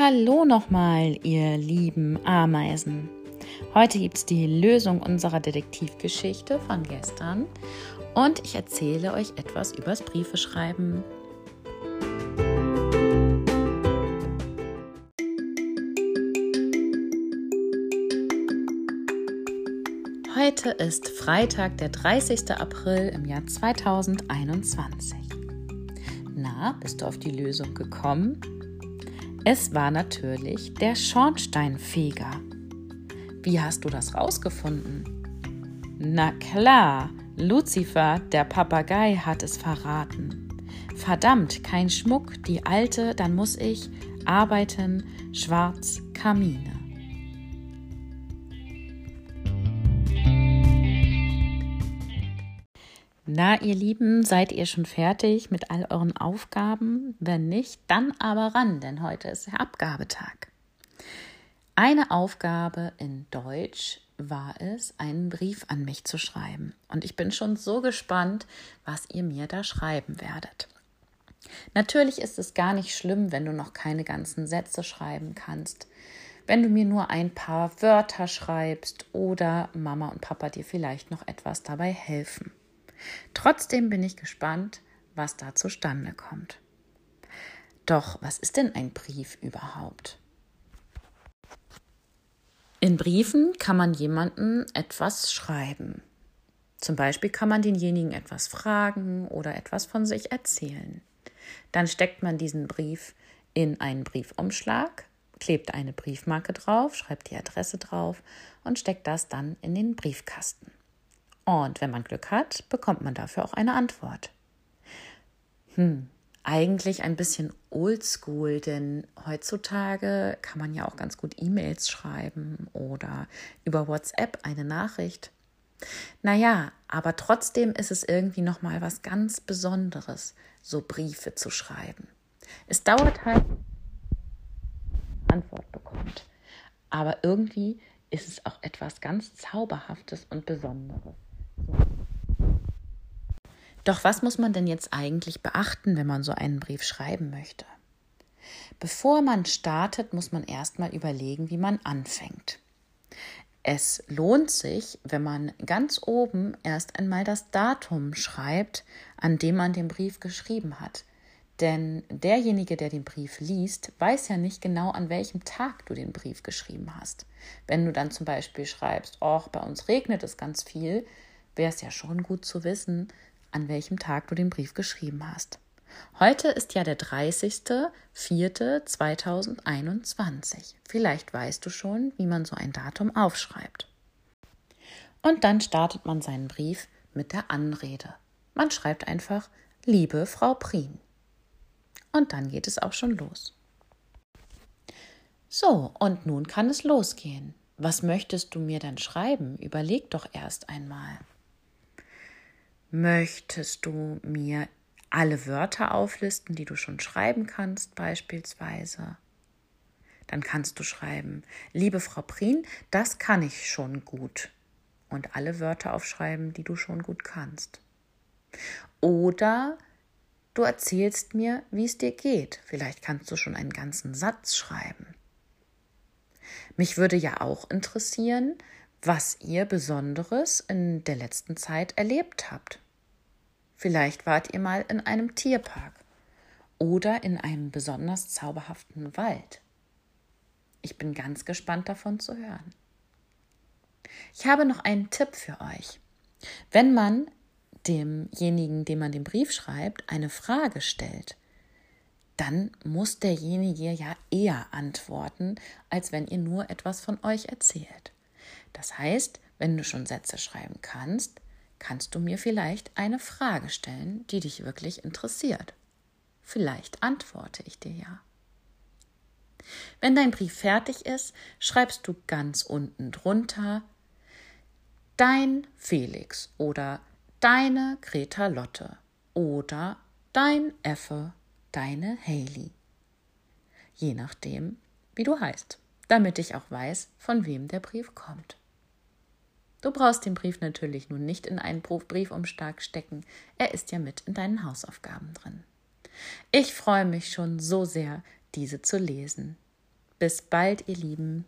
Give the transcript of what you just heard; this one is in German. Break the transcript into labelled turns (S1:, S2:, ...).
S1: Hallo nochmal, ihr lieben Ameisen. Heute gibt es die Lösung unserer Detektivgeschichte von gestern und ich erzähle euch etwas übers Briefeschreiben. Heute ist Freitag, der 30. April im Jahr 2021. Na, bist du auf die Lösung gekommen? Es war natürlich der Schornsteinfeger. Wie hast du das rausgefunden? Na klar, Lucifer, der Papagei, hat es verraten. Verdammt, kein Schmuck, die alte, dann muss ich arbeiten, schwarz, Kamine. Na, ihr Lieben, seid ihr schon fertig mit all euren Aufgaben? Wenn nicht, dann aber ran, denn heute ist der Abgabetag. Eine Aufgabe in Deutsch war es, einen Brief an mich zu schreiben. Und ich bin schon so gespannt, was ihr mir da schreiben werdet. Natürlich ist es gar nicht schlimm, wenn du noch keine ganzen Sätze schreiben kannst. Wenn du mir nur ein paar Wörter schreibst oder Mama und Papa dir vielleicht noch etwas dabei helfen. Trotzdem bin ich gespannt, was da zustande kommt. Doch, was ist denn ein Brief überhaupt? In Briefen kann man jemandem etwas schreiben. Zum Beispiel kann man denjenigen etwas fragen oder etwas von sich erzählen. Dann steckt man diesen Brief in einen Briefumschlag, klebt eine Briefmarke drauf, schreibt die Adresse drauf und steckt das dann in den Briefkasten. Und wenn man Glück hat, bekommt man dafür auch eine Antwort. Hm, eigentlich ein bisschen oldschool, denn heutzutage kann man ja auch ganz gut E-Mails schreiben oder über WhatsApp eine Nachricht. Naja, aber trotzdem ist es irgendwie nochmal was ganz Besonderes, so Briefe zu schreiben. Es dauert halt, Antwort bekommt. Aber irgendwie ist es auch etwas ganz Zauberhaftes und Besonderes. Doch was muss man denn jetzt eigentlich beachten, wenn man so einen Brief schreiben möchte? Bevor man startet, muss man erstmal überlegen, wie man anfängt. Es lohnt sich, wenn man ganz oben erst einmal das Datum schreibt, an dem man den Brief geschrieben hat. Denn derjenige, der den Brief liest, weiß ja nicht genau, an welchem Tag du den Brief geschrieben hast. Wenn du dann zum Beispiel schreibst, oh, bei uns regnet es ganz viel, wäre es ja schon gut zu wissen, an welchem Tag du den Brief geschrieben hast. Heute ist ja der 30.04.2021. Vielleicht weißt du schon, wie man so ein Datum aufschreibt. Und dann startet man seinen Brief mit der Anrede. Man schreibt einfach Liebe Frau Prien. Und dann geht es auch schon los. So, und nun kann es losgehen. Was möchtest du mir denn schreiben? Überleg doch erst einmal. Möchtest du mir alle Wörter auflisten, die du schon schreiben kannst, beispielsweise? Dann kannst du schreiben, liebe Frau Prien, das kann ich schon gut. Und alle Wörter aufschreiben, die du schon gut kannst. Oder du erzählst mir, wie es dir geht. Vielleicht kannst du schon einen ganzen Satz schreiben. Mich würde ja auch interessieren, was ihr Besonderes in der letzten Zeit erlebt habt. Vielleicht wart ihr mal in einem Tierpark oder in einem besonders zauberhaften Wald. Ich bin ganz gespannt davon zu hören. Ich habe noch einen Tipp für euch. Wenn man demjenigen, dem man den Brief schreibt, eine Frage stellt, dann muss derjenige ja eher antworten, als wenn ihr nur etwas von euch erzählt. Das heißt, wenn du schon Sätze schreiben kannst, kannst du mir vielleicht eine Frage stellen, die dich wirklich interessiert. Vielleicht antworte ich dir ja. Wenn dein Brief fertig ist, schreibst du ganz unten drunter Dein Felix oder Deine Greta Lotte oder Dein Effe, deine Haley. Je nachdem, wie du heißt, damit ich auch weiß, von wem der Brief kommt. Du brauchst den Brief natürlich nun nicht in einen Briefumschlag stecken, er ist ja mit in deinen Hausaufgaben drin. Ich freue mich schon so sehr, diese zu lesen. Bis bald, ihr Lieben.